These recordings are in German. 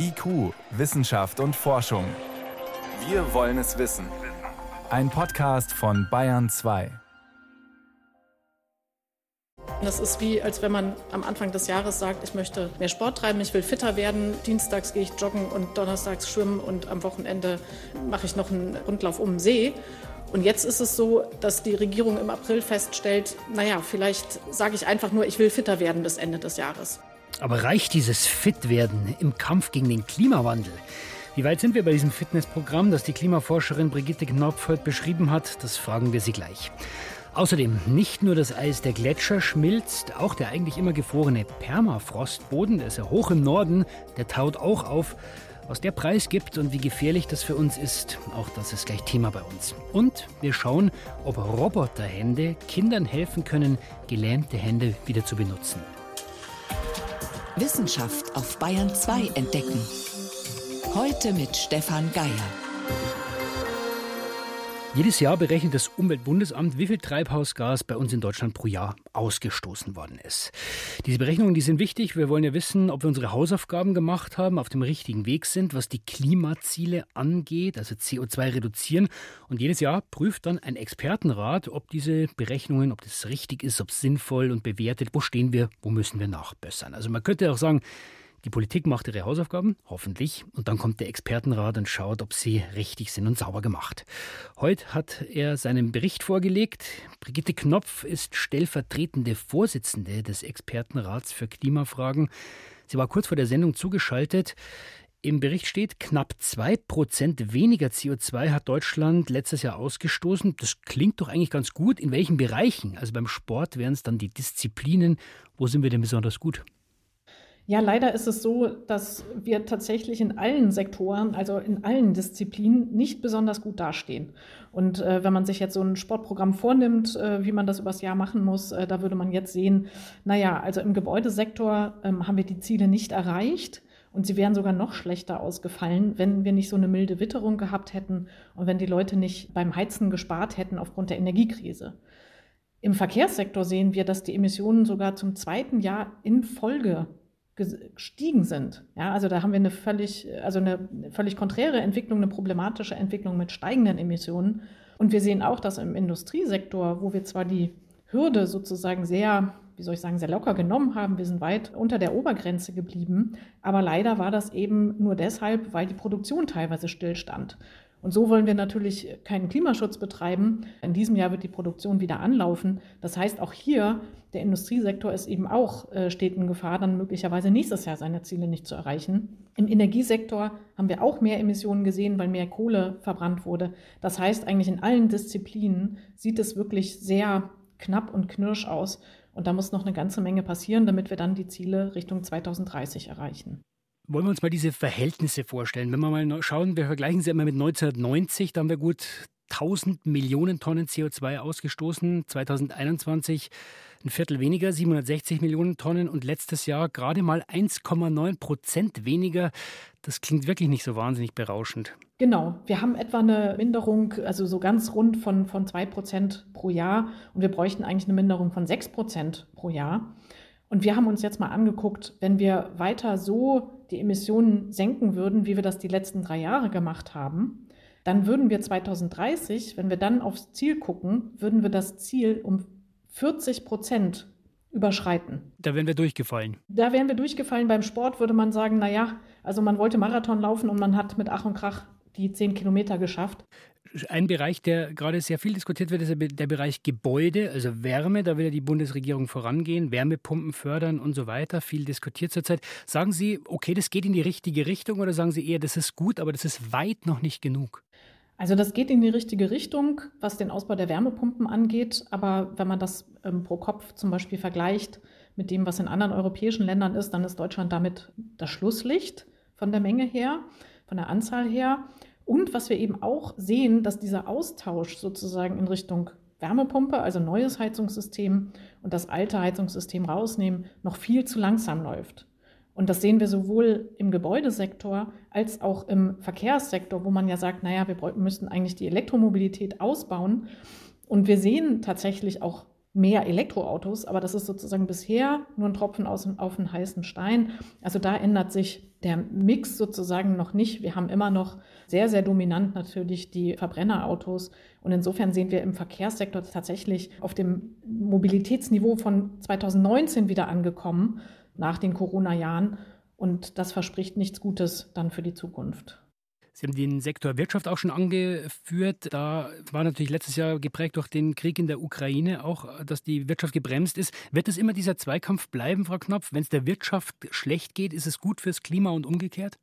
IQ, Wissenschaft und Forschung. Wir wollen es wissen. Ein Podcast von Bayern 2. Das ist wie, als wenn man am Anfang des Jahres sagt, ich möchte mehr Sport treiben, ich will fitter werden. Dienstags gehe ich joggen und donnerstags schwimmen und am Wochenende mache ich noch einen Rundlauf um den See. Und jetzt ist es so, dass die Regierung im April feststellt, naja, vielleicht sage ich einfach nur, ich will fitter werden bis Ende des Jahres. Aber reicht dieses Fitwerden im Kampf gegen den Klimawandel? Wie weit sind wir bei diesem Fitnessprogramm, das die Klimaforscherin Brigitte Knopf beschrieben hat? Das fragen wir sie gleich. Außerdem, nicht nur das Eis der Gletscher schmilzt, auch der eigentlich immer gefrorene Permafrostboden, der ist ja hoch im Norden, der taut auch auf. Was der Preis gibt und wie gefährlich das für uns ist, auch das ist gleich Thema bei uns. Und wir schauen, ob Roboterhände Kindern helfen können, gelähmte Hände wieder zu benutzen. Wissenschaft auf Bayern 2 entdecken. Heute mit Stefan Geier. Jedes Jahr berechnet das Umweltbundesamt, wie viel Treibhausgas bei uns in Deutschland pro Jahr ausgestoßen worden ist. Diese Berechnungen, die sind wichtig. Wir wollen ja wissen, ob wir unsere Hausaufgaben gemacht haben, auf dem richtigen Weg sind, was die Klimaziele angeht, also CO2 reduzieren. Und jedes Jahr prüft dann ein Expertenrat, ob diese Berechnungen, ob das richtig ist, ob es sinnvoll und bewertet, wo stehen wir, wo müssen wir nachbessern. Also man könnte auch sagen, die Politik macht ihre Hausaufgaben, hoffentlich, und dann kommt der Expertenrat und schaut, ob sie richtig sind und sauber gemacht. Heute hat er seinen Bericht vorgelegt. Brigitte Knopf ist stellvertretende Vorsitzende des Expertenrats für Klimafragen. Sie war kurz vor der Sendung zugeschaltet. Im Bericht steht, knapp zwei Prozent weniger CO2 hat Deutschland letztes Jahr ausgestoßen. Das klingt doch eigentlich ganz gut. In welchen Bereichen? Also beim Sport wären es dann die Disziplinen. Wo sind wir denn besonders gut? Ja, leider ist es so, dass wir tatsächlich in allen Sektoren, also in allen Disziplinen, nicht besonders gut dastehen. Und äh, wenn man sich jetzt so ein Sportprogramm vornimmt, äh, wie man das übers Jahr machen muss, äh, da würde man jetzt sehen, naja, also im Gebäudesektor ähm, haben wir die Ziele nicht erreicht. Und sie wären sogar noch schlechter ausgefallen, wenn wir nicht so eine milde Witterung gehabt hätten und wenn die Leute nicht beim Heizen gespart hätten aufgrund der Energiekrise. Im Verkehrssektor sehen wir, dass die Emissionen sogar zum zweiten Jahr in Folge gestiegen sind. Ja, also da haben wir eine völlig, also eine völlig konträre Entwicklung, eine problematische Entwicklung mit steigenden Emissionen. Und wir sehen auch, dass im Industriesektor, wo wir zwar die Hürde sozusagen sehr, wie soll ich sagen, sehr locker genommen haben, wir sind weit unter der Obergrenze geblieben, aber leider war das eben nur deshalb, weil die Produktion teilweise stillstand. Und so wollen wir natürlich keinen Klimaschutz betreiben. In diesem Jahr wird die Produktion wieder anlaufen. Das heißt, auch hier, der Industriesektor ist eben auch, äh, steht in Gefahr, dann möglicherweise nächstes Jahr seine Ziele nicht zu erreichen. Im Energiesektor haben wir auch mehr Emissionen gesehen, weil mehr Kohle verbrannt wurde. Das heißt, eigentlich in allen Disziplinen sieht es wirklich sehr knapp und knirsch aus. Und da muss noch eine ganze Menge passieren, damit wir dann die Ziele Richtung 2030 erreichen. Wollen wir uns mal diese Verhältnisse vorstellen? Wenn wir mal schauen, wir vergleichen sie immer mit 1990, da haben wir gut 1000 Millionen Tonnen CO2 ausgestoßen. 2021 ein Viertel weniger, 760 Millionen Tonnen und letztes Jahr gerade mal 1,9 Prozent weniger. Das klingt wirklich nicht so wahnsinnig berauschend. Genau, wir haben etwa eine Minderung, also so ganz rund von, von 2 Prozent pro Jahr und wir bräuchten eigentlich eine Minderung von 6 Prozent pro Jahr. Und wir haben uns jetzt mal angeguckt, wenn wir weiter so die Emissionen senken würden, wie wir das die letzten drei Jahre gemacht haben, dann würden wir 2030, wenn wir dann aufs Ziel gucken, würden wir das Ziel um 40 Prozent überschreiten. Da wären wir durchgefallen. Da wären wir durchgefallen. Beim Sport würde man sagen, naja, also man wollte Marathon laufen und man hat mit Ach und Krach die zehn Kilometer geschafft. Ein Bereich, der gerade sehr viel diskutiert wird, ist der Bereich Gebäude, also Wärme. Da will ja die Bundesregierung vorangehen, Wärmepumpen fördern und so weiter. Viel diskutiert zurzeit. Sagen Sie, okay, das geht in die richtige Richtung oder sagen Sie eher, das ist gut, aber das ist weit noch nicht genug? Also das geht in die richtige Richtung, was den Ausbau der Wärmepumpen angeht. Aber wenn man das ähm, pro Kopf zum Beispiel vergleicht mit dem, was in anderen europäischen Ländern ist, dann ist Deutschland damit das Schlusslicht von der Menge her, von der Anzahl her. Und was wir eben auch sehen, dass dieser Austausch sozusagen in Richtung Wärmepumpe, also neues Heizungssystem und das alte Heizungssystem rausnehmen, noch viel zu langsam läuft. Und das sehen wir sowohl im Gebäudesektor als auch im Verkehrssektor, wo man ja sagt, naja, wir müssten eigentlich die Elektromobilität ausbauen. Und wir sehen tatsächlich auch mehr Elektroautos, aber das ist sozusagen bisher nur ein Tropfen aus, auf einen heißen Stein. Also da ändert sich der Mix sozusagen noch nicht. Wir haben immer noch sehr, sehr dominant natürlich die Verbrennerautos. Und insofern sehen wir im Verkehrssektor tatsächlich auf dem Mobilitätsniveau von 2019 wieder angekommen nach den Corona-Jahren. Und das verspricht nichts Gutes dann für die Zukunft. Sie haben den Sektor Wirtschaft auch schon angeführt. Da war natürlich letztes Jahr geprägt durch den Krieg in der Ukraine auch, dass die Wirtschaft gebremst ist. Wird es immer dieser Zweikampf bleiben, Frau Knopf? Wenn es der Wirtschaft schlecht geht, ist es gut fürs Klima und umgekehrt?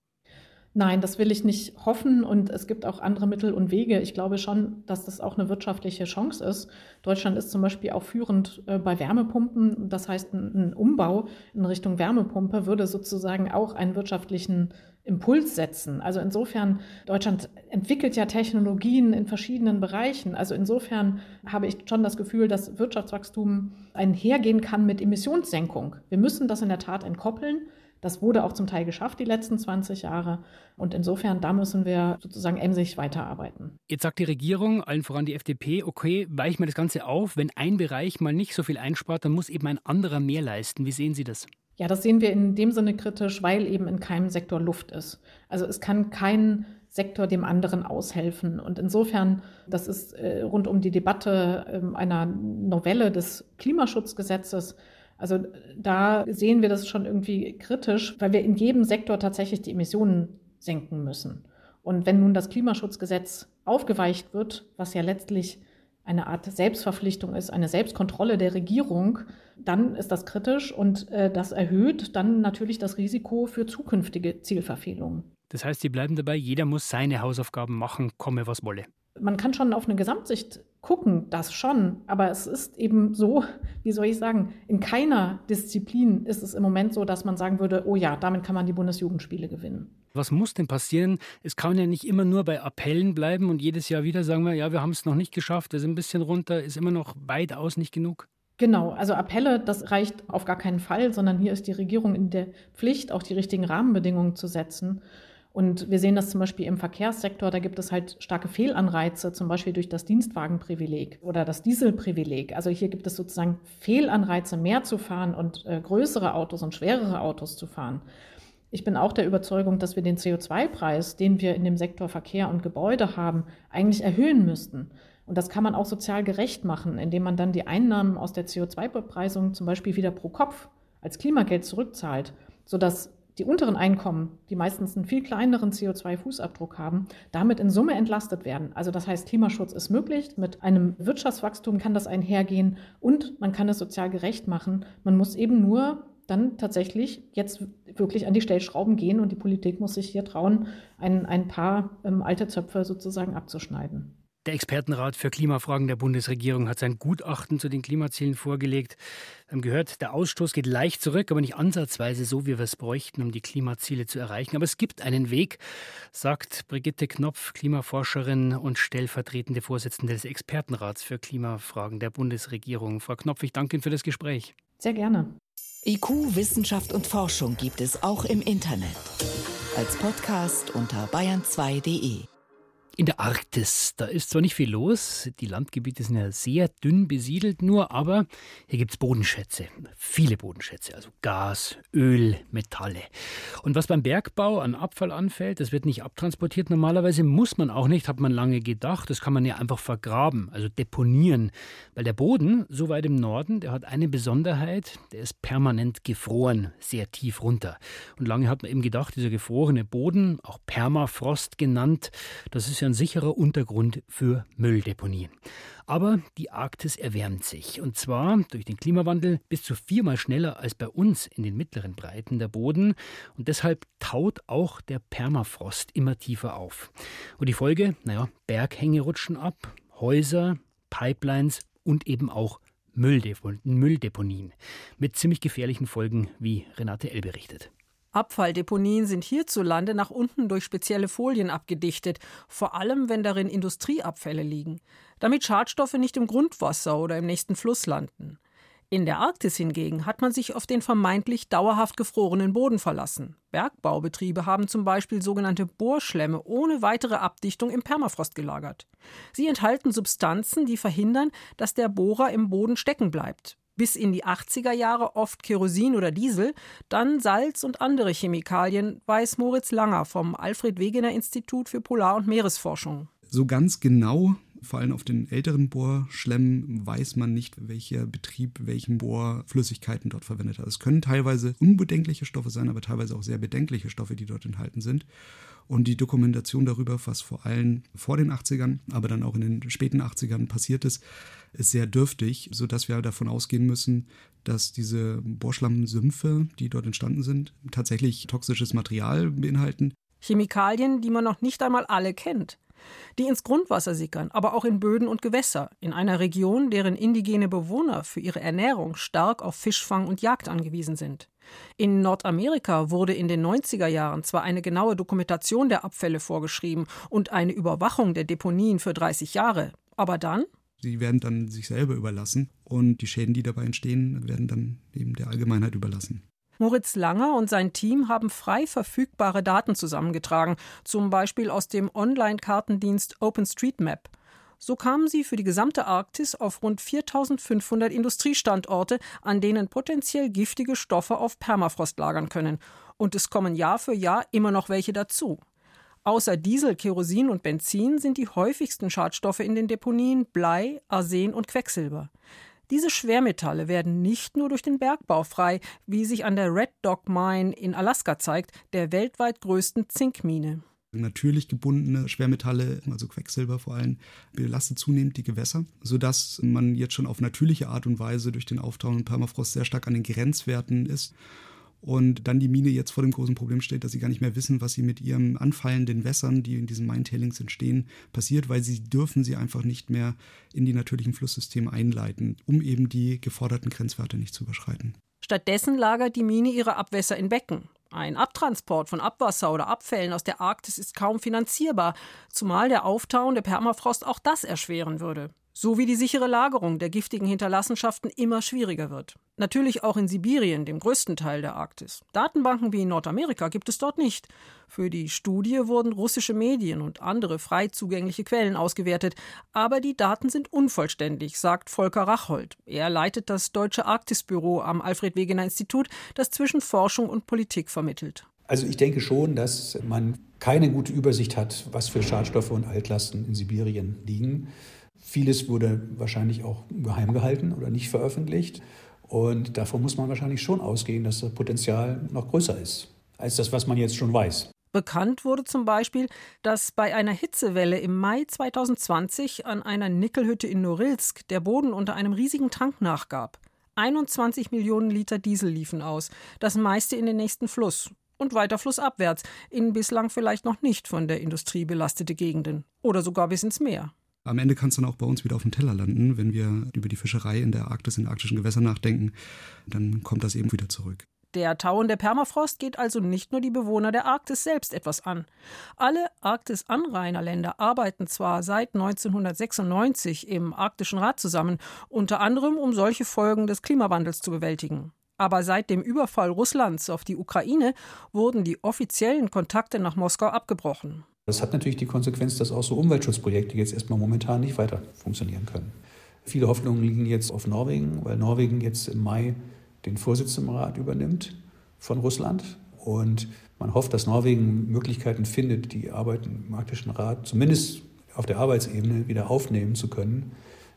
Nein, das will ich nicht hoffen und es gibt auch andere Mittel und Wege. Ich glaube schon, dass das auch eine wirtschaftliche Chance ist. Deutschland ist zum Beispiel auch führend äh, bei Wärmepumpen. Das heißt, ein Umbau in Richtung Wärmepumpe würde sozusagen auch einen wirtschaftlichen Impuls setzen. Also insofern, Deutschland entwickelt ja Technologien in verschiedenen Bereichen. Also insofern habe ich schon das Gefühl, dass Wirtschaftswachstum einhergehen kann mit Emissionssenkung. Wir müssen das in der Tat entkoppeln. Das wurde auch zum Teil geschafft die letzten 20 Jahre. Und insofern, da müssen wir sozusagen emsig weiterarbeiten. Jetzt sagt die Regierung, allen voran die FDP, okay, weichen wir das Ganze auf. Wenn ein Bereich mal nicht so viel einspart, dann muss eben ein anderer mehr leisten. Wie sehen Sie das? Ja, das sehen wir in dem Sinne kritisch, weil eben in keinem Sektor Luft ist. Also es kann kein Sektor dem anderen aushelfen. Und insofern, das ist äh, rund um die Debatte äh, einer Novelle des Klimaschutzgesetzes. Also da sehen wir das schon irgendwie kritisch, weil wir in jedem Sektor tatsächlich die Emissionen senken müssen. Und wenn nun das Klimaschutzgesetz aufgeweicht wird, was ja letztlich eine Art Selbstverpflichtung ist, eine Selbstkontrolle der Regierung, dann ist das kritisch und äh, das erhöht dann natürlich das Risiko für zukünftige Zielverfehlungen. Das heißt, Sie bleiben dabei, jeder muss seine Hausaufgaben machen, komme was wolle. Man kann schon auf eine Gesamtsicht gucken, das schon, aber es ist eben so, wie soll ich sagen, in keiner Disziplin ist es im Moment so, dass man sagen würde, oh ja, damit kann man die Bundesjugendspiele gewinnen. Was muss denn passieren? Es kann ja nicht immer nur bei Appellen bleiben und jedes Jahr wieder sagen wir, ja, wir haben es noch nicht geschafft, wir sind ein bisschen runter, ist immer noch weitaus nicht genug. Genau, also Appelle, das reicht auf gar keinen Fall, sondern hier ist die Regierung in der Pflicht, auch die richtigen Rahmenbedingungen zu setzen. Und wir sehen das zum Beispiel im Verkehrssektor, da gibt es halt starke Fehlanreize, zum Beispiel durch das Dienstwagenprivileg oder das Dieselprivileg. Also hier gibt es sozusagen Fehlanreize, mehr zu fahren und äh, größere Autos und schwerere Autos zu fahren. Ich bin auch der Überzeugung, dass wir den CO2-Preis, den wir in dem Sektor Verkehr und Gebäude haben, eigentlich erhöhen müssten. Und das kann man auch sozial gerecht machen, indem man dann die Einnahmen aus der CO2-Bepreisung zum Beispiel wieder pro Kopf als Klimageld zurückzahlt, sodass die unteren Einkommen, die meistens einen viel kleineren CO2-Fußabdruck haben, damit in Summe entlastet werden. Also das heißt, Klimaschutz ist möglich, mit einem Wirtschaftswachstum kann das einhergehen und man kann es sozial gerecht machen. Man muss eben nur dann tatsächlich jetzt wirklich an die Stellschrauben gehen und die Politik muss sich hier trauen, ein, ein paar ähm, alte Zöpfe sozusagen abzuschneiden. Der Expertenrat für Klimafragen der Bundesregierung hat sein Gutachten zu den Klimazielen vorgelegt. Wir haben gehört, der Ausstoß geht leicht zurück, aber nicht ansatzweise so, wie wir es bräuchten, um die Klimaziele zu erreichen. Aber es gibt einen Weg, sagt Brigitte Knopf, Klimaforscherin und stellvertretende Vorsitzende des Expertenrats für Klimafragen der Bundesregierung. Frau Knopf, ich danke Ihnen für das Gespräch. Sehr gerne. IQ, Wissenschaft und Forschung gibt es auch im Internet. Als Podcast unter bayern2.de. In der Arktis, da ist zwar nicht viel los, die Landgebiete sind ja sehr dünn besiedelt nur, aber hier gibt es Bodenschätze, viele Bodenschätze, also Gas, Öl, Metalle. Und was beim Bergbau an Abfall anfällt, das wird nicht abtransportiert. Normalerweise muss man auch nicht, hat man lange gedacht, das kann man ja einfach vergraben, also deponieren. Weil der Boden, so weit im Norden, der hat eine Besonderheit, der ist permanent gefroren, sehr tief runter. Und lange hat man eben gedacht, dieser gefrorene Boden, auch Permafrost genannt, das ist ja ein sicherer Untergrund für Mülldeponien. Aber die Arktis erwärmt sich. Und zwar durch den Klimawandel bis zu viermal schneller als bei uns in den mittleren Breiten der Boden. Und deshalb taut auch der Permafrost immer tiefer auf. Und die Folge, naja, Berghänge rutschen ab, Häuser, Pipelines und eben auch Mülldeponien. Mit ziemlich gefährlichen Folgen, wie Renate L. berichtet. Abfalldeponien sind hierzulande nach unten durch spezielle Folien abgedichtet, vor allem wenn darin Industrieabfälle liegen, damit Schadstoffe nicht im Grundwasser oder im nächsten Fluss landen. In der Arktis hingegen hat man sich auf den vermeintlich dauerhaft gefrorenen Boden verlassen. Bergbaubetriebe haben zum Beispiel sogenannte Bohrschlämme ohne weitere Abdichtung im Permafrost gelagert. Sie enthalten Substanzen, die verhindern, dass der Bohrer im Boden stecken bleibt. Bis in die 80er Jahre oft Kerosin oder Diesel, dann Salz und andere Chemikalien, weiß Moritz Langer vom Alfred Wegener Institut für Polar- und Meeresforschung. So ganz genau vor allem auf den älteren Bohrschlemmen weiß man nicht, welcher Betrieb welchen Bohrflüssigkeiten dort verwendet hat. Es können teilweise unbedenkliche Stoffe sein, aber teilweise auch sehr bedenkliche Stoffe, die dort enthalten sind. Und die Dokumentation darüber, was vor allem vor den 80ern, aber dann auch in den späten 80ern passiert ist, ist sehr dürftig, sodass wir davon ausgehen müssen, dass diese Bohrschlammsümpfe, die dort entstanden sind, tatsächlich toxisches Material beinhalten. Chemikalien, die man noch nicht einmal alle kennt die ins Grundwasser sickern, aber auch in Böden und Gewässer, in einer Region, deren indigene Bewohner für ihre Ernährung stark auf Fischfang und Jagd angewiesen sind. In Nordamerika wurde in den 90er Jahren zwar eine genaue Dokumentation der Abfälle vorgeschrieben und eine Überwachung der Deponien für 30 Jahre, aber dann Sie werden dann sich selber überlassen und die Schäden, die dabei entstehen, werden dann eben der Allgemeinheit überlassen. Moritz Langer und sein Team haben frei verfügbare Daten zusammengetragen, zum Beispiel aus dem Online-Kartendienst OpenStreetMap. So kamen sie für die gesamte Arktis auf rund 4500 Industriestandorte, an denen potenziell giftige Stoffe auf Permafrost lagern können. Und es kommen Jahr für Jahr immer noch welche dazu. Außer Diesel, Kerosin und Benzin sind die häufigsten Schadstoffe in den Deponien Blei, Arsen und Quecksilber. Diese Schwermetalle werden nicht nur durch den Bergbau frei, wie sich an der Red Dog Mine in Alaska zeigt, der weltweit größten Zinkmine. Natürlich gebundene Schwermetalle, also Quecksilber vor allem, belastet zunehmend die Gewässer, sodass man jetzt schon auf natürliche Art und Weise durch den auftauenden Permafrost sehr stark an den Grenzwerten ist und dann die Mine jetzt vor dem großen Problem steht, dass sie gar nicht mehr wissen, was sie mit ihren anfallenden Wässern, die in diesen Mine-Tailings entstehen, passiert, weil sie dürfen sie einfach nicht mehr in die natürlichen Flusssysteme einleiten, um eben die geforderten Grenzwerte nicht zu überschreiten. Stattdessen lagert die Mine ihre Abwässer in Becken. Ein Abtransport von Abwasser oder Abfällen aus der Arktis ist kaum finanzierbar, zumal der auftauende Permafrost auch das erschweren würde so wie die sichere Lagerung der giftigen Hinterlassenschaften immer schwieriger wird. Natürlich auch in Sibirien, dem größten Teil der Arktis. Datenbanken wie in Nordamerika gibt es dort nicht. Für die Studie wurden russische Medien und andere frei zugängliche Quellen ausgewertet, aber die Daten sind unvollständig, sagt Volker Rachhold. Er leitet das Deutsche Arktisbüro am Alfred Wegener Institut, das zwischen Forschung und Politik vermittelt. Also ich denke schon, dass man keine gute Übersicht hat, was für Schadstoffe und Altlasten in Sibirien liegen. Vieles wurde wahrscheinlich auch geheim gehalten oder nicht veröffentlicht. Und davon muss man wahrscheinlich schon ausgehen, dass das Potenzial noch größer ist als das, was man jetzt schon weiß. Bekannt wurde zum Beispiel, dass bei einer Hitzewelle im Mai 2020 an einer Nickelhütte in Norilsk der Boden unter einem riesigen Tank nachgab. 21 Millionen Liter Diesel liefen aus, das meiste in den nächsten Fluss und weiter flussabwärts, in bislang vielleicht noch nicht von der Industrie belastete Gegenden oder sogar bis ins Meer. Am Ende kann es dann auch bei uns wieder auf dem Teller landen. Wenn wir über die Fischerei in der Arktis, in arktischen Gewässern nachdenken, dann kommt das eben wieder zurück. Der tauende Permafrost geht also nicht nur die Bewohner der Arktis selbst etwas an. Alle Arktis-Anrainerländer arbeiten zwar seit 1996 im Arktischen Rat zusammen, unter anderem um solche Folgen des Klimawandels zu bewältigen. Aber seit dem Überfall Russlands auf die Ukraine wurden die offiziellen Kontakte nach Moskau abgebrochen. Das hat natürlich die Konsequenz, dass auch so Umweltschutzprojekte jetzt erstmal momentan nicht weiter funktionieren können. Viele Hoffnungen liegen jetzt auf Norwegen, weil Norwegen jetzt im Mai den Vorsitz im Rat übernimmt von Russland. Und man hofft, dass Norwegen Möglichkeiten findet, die Arbeit im Arktischen Rat zumindest auf der Arbeitsebene wieder aufnehmen zu können,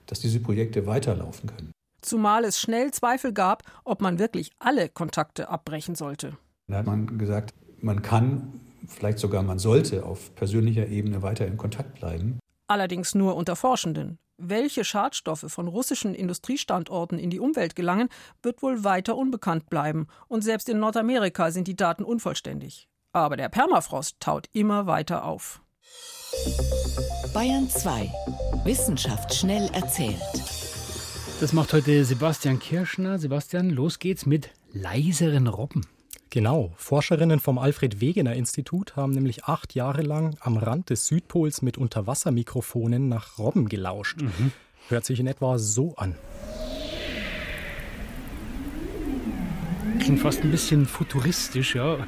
dass diese Projekte weiterlaufen können. Zumal es schnell Zweifel gab, ob man wirklich alle Kontakte abbrechen sollte. Da hat man gesagt, man kann vielleicht sogar man sollte auf persönlicher Ebene weiter in Kontakt bleiben. Allerdings nur unter Forschenden. Welche Schadstoffe von russischen Industriestandorten in die Umwelt gelangen, wird wohl weiter unbekannt bleiben. Und selbst in Nordamerika sind die Daten unvollständig. Aber der Permafrost taut immer weiter auf. Bayern 2. Wissenschaft schnell erzählt. Das macht heute Sebastian Kirschner. Sebastian, los geht's mit leiseren Robben. Genau, Forscherinnen vom Alfred Wegener Institut haben nämlich acht Jahre lang am Rand des Südpols mit Unterwassermikrofonen nach Robben gelauscht. Mhm. Hört sich in etwa so an. schon fast ein bisschen futuristisch, ja.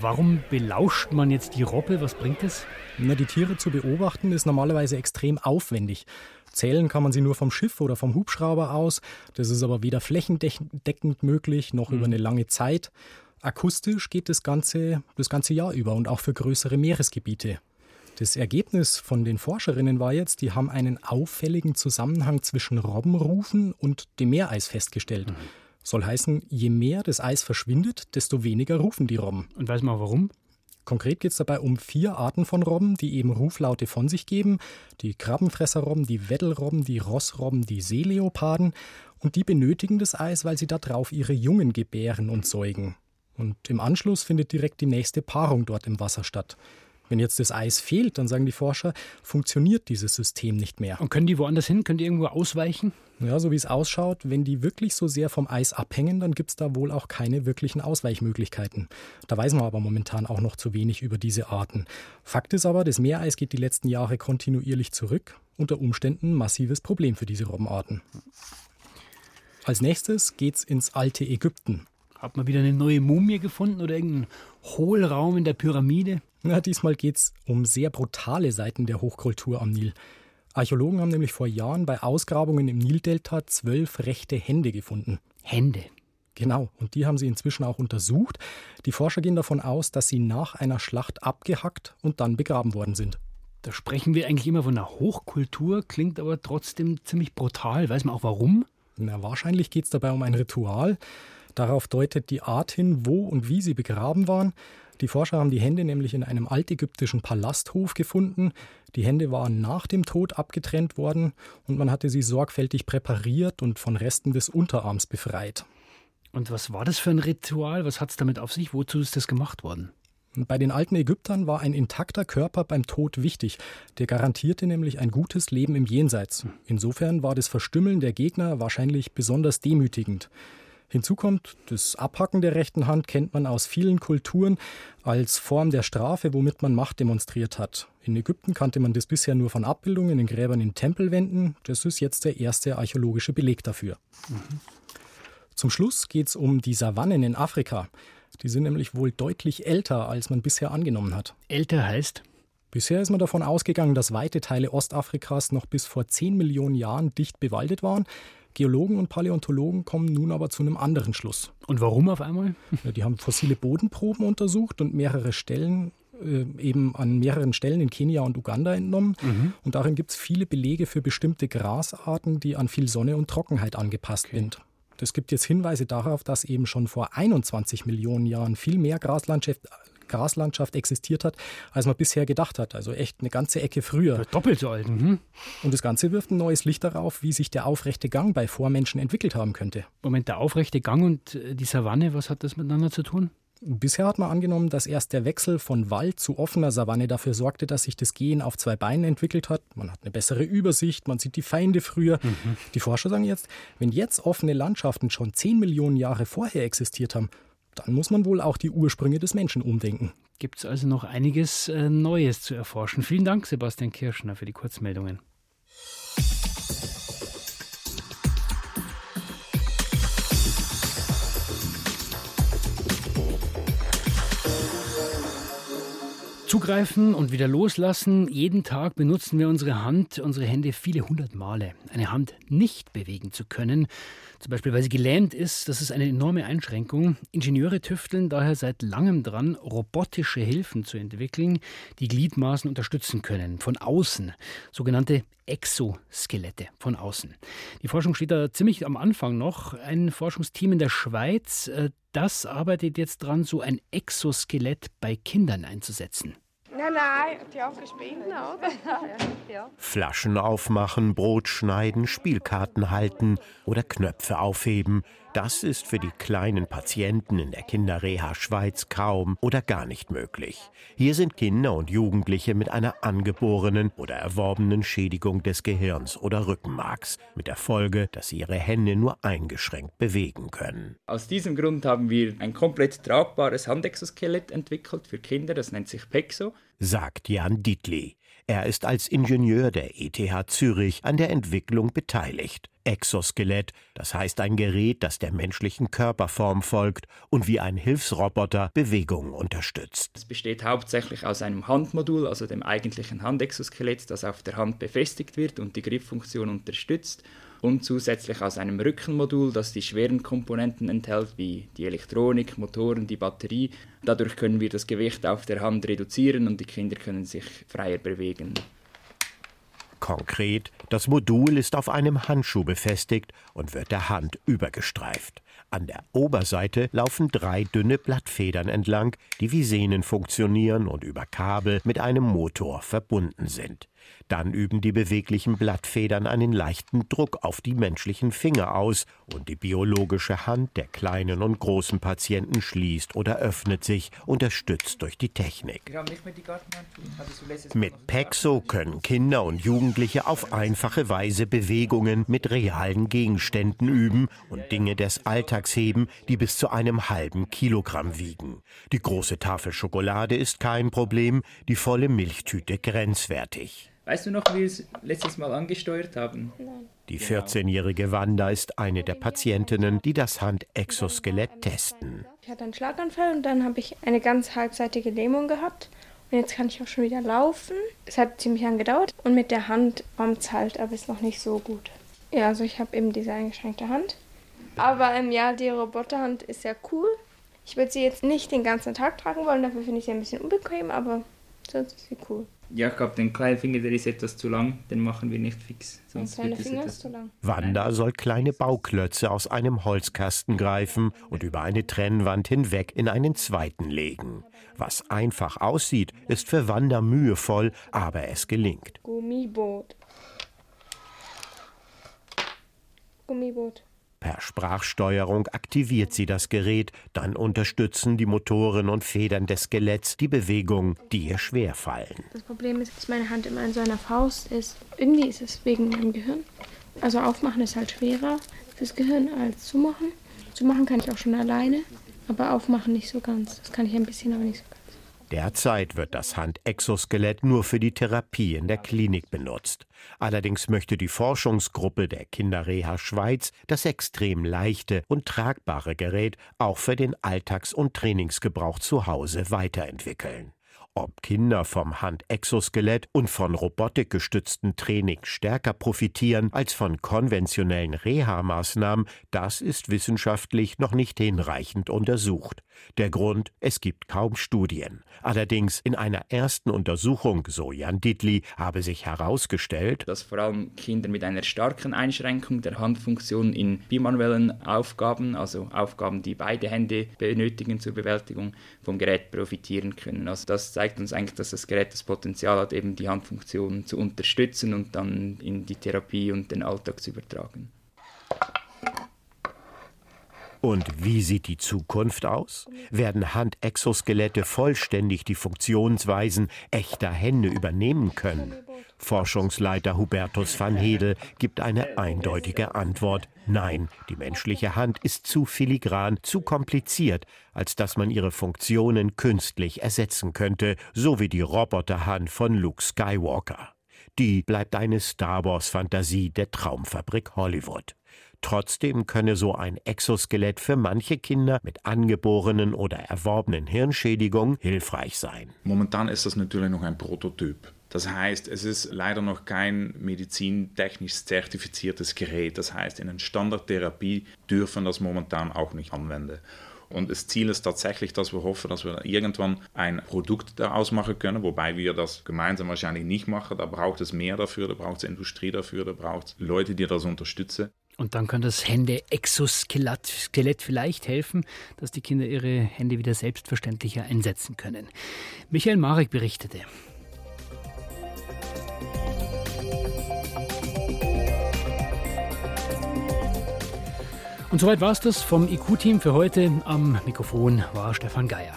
Warum belauscht man jetzt die Robbe? Was bringt es? Na, die Tiere zu beobachten ist normalerweise extrem aufwendig. Zählen kann man sie nur vom Schiff oder vom Hubschrauber aus. Das ist aber weder flächendeckend möglich noch mhm. über eine lange Zeit. Akustisch geht das Ganze das ganze Jahr über und auch für größere Meeresgebiete. Das Ergebnis von den Forscherinnen war jetzt, die haben einen auffälligen Zusammenhang zwischen Robbenrufen und dem Meereis festgestellt. Mhm. Soll heißen, je mehr das Eis verschwindet, desto weniger rufen die Robben. Und weiß man warum? Konkret geht es dabei um vier Arten von Robben, die eben Ruflaute von sich geben. Die Krabbenfresserrobben, die Weddelrobben, die Rossrobben, die Seeleoparden. Und die benötigen das Eis, weil sie darauf ihre Jungen gebären und säugen. Und im Anschluss findet direkt die nächste Paarung dort im Wasser statt. Wenn jetzt das Eis fehlt, dann sagen die Forscher, funktioniert dieses System nicht mehr. Und können die woanders hin? Können die irgendwo ausweichen? Ja, so wie es ausschaut, wenn die wirklich so sehr vom Eis abhängen, dann gibt es da wohl auch keine wirklichen Ausweichmöglichkeiten. Da weiß man aber momentan auch noch zu wenig über diese Arten. Fakt ist aber, das Meereis geht die letzten Jahre kontinuierlich zurück. Unter Umständen ein massives Problem für diese Robbenarten. Als nächstes geht's ins alte Ägypten. Hat man wieder eine neue Mumie gefunden oder irgendeinen Hohlraum in der Pyramide? Na, diesmal geht es um sehr brutale Seiten der Hochkultur am Nil. Archäologen haben nämlich vor Jahren bei Ausgrabungen im Nildelta zwölf rechte Hände gefunden. Hände? Genau, und die haben sie inzwischen auch untersucht. Die Forscher gehen davon aus, dass sie nach einer Schlacht abgehackt und dann begraben worden sind. Da sprechen wir eigentlich immer von einer Hochkultur, klingt aber trotzdem ziemlich brutal. Weiß man auch warum? Na, wahrscheinlich geht es dabei um ein Ritual. Darauf deutet die Art hin, wo und wie sie begraben waren. Die Forscher haben die Hände nämlich in einem altägyptischen Palasthof gefunden. Die Hände waren nach dem Tod abgetrennt worden und man hatte sie sorgfältig präpariert und von Resten des Unterarms befreit. Und was war das für ein Ritual? Was hat es damit auf sich? Wozu ist das gemacht worden? Bei den alten Ägyptern war ein intakter Körper beim Tod wichtig. Der garantierte nämlich ein gutes Leben im Jenseits. Insofern war das Verstümmeln der Gegner wahrscheinlich besonders demütigend. Hinzu kommt, das Abhacken der rechten Hand kennt man aus vielen Kulturen als Form der Strafe, womit man Macht demonstriert hat. In Ägypten kannte man das bisher nur von Abbildungen in Gräbern in Tempelwänden. Das ist jetzt der erste archäologische Beleg dafür. Mhm. Zum Schluss geht es um die Savannen in Afrika. Die sind nämlich wohl deutlich älter, als man bisher angenommen hat. Älter heißt? Bisher ist man davon ausgegangen, dass weite Teile Ostafrikas noch bis vor 10 Millionen Jahren dicht bewaldet waren. Geologen und Paläontologen kommen nun aber zu einem anderen Schluss. Und warum auf einmal? Ja, die haben fossile Bodenproben untersucht und mehrere Stellen äh, eben an mehreren Stellen in Kenia und Uganda entnommen. Mhm. Und darin gibt es viele Belege für bestimmte Grasarten, die an viel Sonne und Trockenheit angepasst okay. sind. Es gibt jetzt Hinweise darauf, dass eben schon vor 21 Millionen Jahren viel mehr Graslandschaft, Graslandschaft existiert hat, als man bisher gedacht hat. Also echt eine ganze Ecke früher. Doppelt so alt. Mhm. Und das Ganze wirft ein neues Licht darauf, wie sich der aufrechte Gang bei Vormenschen entwickelt haben könnte. Moment, der aufrechte Gang und äh, die Savanne, was hat das miteinander zu tun? Bisher hat man angenommen, dass erst der Wechsel von Wald zu offener Savanne dafür sorgte, dass sich das Gehen auf zwei Beinen entwickelt hat. Man hat eine bessere Übersicht, man sieht die Feinde früher. Mhm. Die Forscher sagen jetzt, wenn jetzt offene Landschaften schon 10 Millionen Jahre vorher existiert haben, dann muss man wohl auch die Ursprünge des Menschen umdenken. Gibt es also noch einiges äh, Neues zu erforschen. Vielen Dank, Sebastian Kirschner, für die Kurzmeldungen. Zugreifen und wieder loslassen. Jeden Tag benutzen wir unsere Hand, unsere Hände viele hundert Male. Eine Hand nicht bewegen zu können, zum Beispiel weil sie gelähmt ist, das ist eine enorme Einschränkung. Ingenieure tüfteln daher seit langem dran, robotische Hilfen zu entwickeln, die Gliedmaßen unterstützen können, von außen. Sogenannte Exoskelette von außen. Die Forschung steht da ziemlich am Anfang noch. Ein Forschungsteam in der Schweiz, äh, das arbeitet jetzt dran, so ein Exoskelett bei Kindern einzusetzen. Nein, nein, die haben gespielt, oder? Flaschen aufmachen, Brot schneiden, Spielkarten halten oder Knöpfe aufheben. Das ist für die kleinen Patienten in der Kinderreha Schweiz kaum oder gar nicht möglich. Hier sind Kinder und Jugendliche mit einer angeborenen oder erworbenen Schädigung des Gehirns oder Rückenmarks, mit der Folge, dass sie ihre Hände nur eingeschränkt bewegen können. Aus diesem Grund haben wir ein komplett tragbares Handexoskelett entwickelt für Kinder, das nennt sich Pexo. sagt Jan Dietli. Er ist als Ingenieur der ETH Zürich an der Entwicklung beteiligt. Exoskelett, das heißt ein Gerät, das der menschlichen Körperform folgt und wie ein Hilfsroboter Bewegungen unterstützt. Es besteht hauptsächlich aus einem Handmodul, also dem eigentlichen Handexoskelett, das auf der Hand befestigt wird und die Grifffunktion unterstützt und zusätzlich aus einem Rückenmodul, das die schweren Komponenten enthält, wie die Elektronik, Motoren, die Batterie. Dadurch können wir das Gewicht auf der Hand reduzieren und die Kinder können sich freier bewegen. Konkret, das Modul ist auf einem Handschuh befestigt und wird der Hand übergestreift. An der Oberseite laufen drei dünne Blattfedern entlang, die wie Sehnen funktionieren und über Kabel mit einem Motor verbunden sind. Dann üben die beweglichen Blattfedern einen leichten Druck auf die menschlichen Finger aus und die biologische Hand der kleinen und großen Patienten schließt oder öffnet sich, unterstützt durch die Technik. Mit Pexo können Kinder und Jugendliche auf einfache Weise Bewegungen mit realen Gegenständen üben und Dinge des Alltags heben, die bis zu einem halben Kilogramm wiegen. Die große Tafel Schokolade ist kein Problem, die volle Milchtüte grenzwertig. Weißt du noch, wie wir es letztes Mal angesteuert haben? Nein. Die 14-jährige Wanda ist eine der Patientinnen, die das Handexoskelett testen. Ich hatte einen Schlaganfall und dann habe ich eine ganz halbseitige Lähmung gehabt. Und jetzt kann ich auch schon wieder laufen. Es hat ziemlich lang gedauert und mit der Hand kommt es halt, aber ist noch nicht so gut. Ja, also ich habe eben diese eingeschränkte Hand. Aber ähm, ja, die Roboterhand ist ja cool. Ich würde sie jetzt nicht den ganzen Tag tragen wollen, dafür finde ich sie ein bisschen unbequem, aber sonst ist sie cool. Ja, ich glaube, den kleinen Finger, der ist etwas zu lang, den machen wir nicht fix. Sonst der kleine Finger ist zu lang. Wanda soll kleine Bauklötze aus einem Holzkasten greifen und über eine Trennwand hinweg in einen zweiten legen. Was einfach aussieht, ist für Wanda mühevoll, aber es gelingt. Gummiboot. Gummiboot. Per Sprachsteuerung aktiviert sie das Gerät, dann unterstützen die Motoren und Federn des Skeletts die Bewegung, die ihr schwerfallen. Das Problem ist, dass meine Hand immer in so einer Faust ist. Irgendwie ist es wegen meinem Gehirn. Also aufmachen ist halt schwerer fürs Gehirn als zumachen. Zumachen kann ich auch schon alleine, aber aufmachen nicht so ganz. Das kann ich ein bisschen, aber nicht so ganz. Derzeit wird das Handexoskelett nur für die Therapie in der Klinik benutzt. Allerdings möchte die Forschungsgruppe der Kinderreha Schweiz das extrem leichte und tragbare Gerät auch für den Alltags- und Trainingsgebrauch zu Hause weiterentwickeln. Ob Kinder vom Handexoskelett und von robotikgestützten Training stärker profitieren als von konventionellen Reha-Maßnahmen, das ist wissenschaftlich noch nicht hinreichend untersucht. Der Grund, es gibt kaum Studien. Allerdings in einer ersten Untersuchung, so Jan Dietli, habe sich herausgestellt, dass vor allem Kinder mit einer starken Einschränkung der Handfunktion in bimanuellen Aufgaben, also Aufgaben, die beide Hände benötigen zur Bewältigung, vom Gerät profitieren können. Also das zeigt uns eigentlich, dass das Gerät das Potenzial hat, eben die Handfunktion zu unterstützen und dann in die Therapie und den Alltag zu übertragen. Und wie sieht die Zukunft aus? Werden Handexoskelette vollständig die Funktionsweisen echter Hände übernehmen können? Forschungsleiter Hubertus van Hedel gibt eine eindeutige Antwort. Nein, die menschliche Hand ist zu filigran, zu kompliziert, als dass man ihre Funktionen künstlich ersetzen könnte, so wie die Roboterhand von Luke Skywalker. Die bleibt eine Star Wars-Fantasie der Traumfabrik Hollywood. Trotzdem könne so ein Exoskelett für manche Kinder mit angeborenen oder erworbenen Hirnschädigungen hilfreich sein. Momentan ist das natürlich noch ein Prototyp. Das heißt, es ist leider noch kein medizintechnisch zertifiziertes Gerät. Das heißt, in einer Standardtherapie dürfen das momentan auch nicht anwenden. Und das Ziel ist tatsächlich, dass wir hoffen, dass wir irgendwann ein Produkt daraus machen können, wobei wir das gemeinsam wahrscheinlich nicht machen. Da braucht es mehr dafür, da braucht es Industrie dafür, da braucht es Leute, die das unterstützen. Und dann kann das Hände-Exoskelett vielleicht helfen, dass die Kinder ihre Hände wieder selbstverständlicher einsetzen können. Michael Marek berichtete. Und soweit war es das vom IQ-Team für heute. Am Mikrofon war Stefan Geier.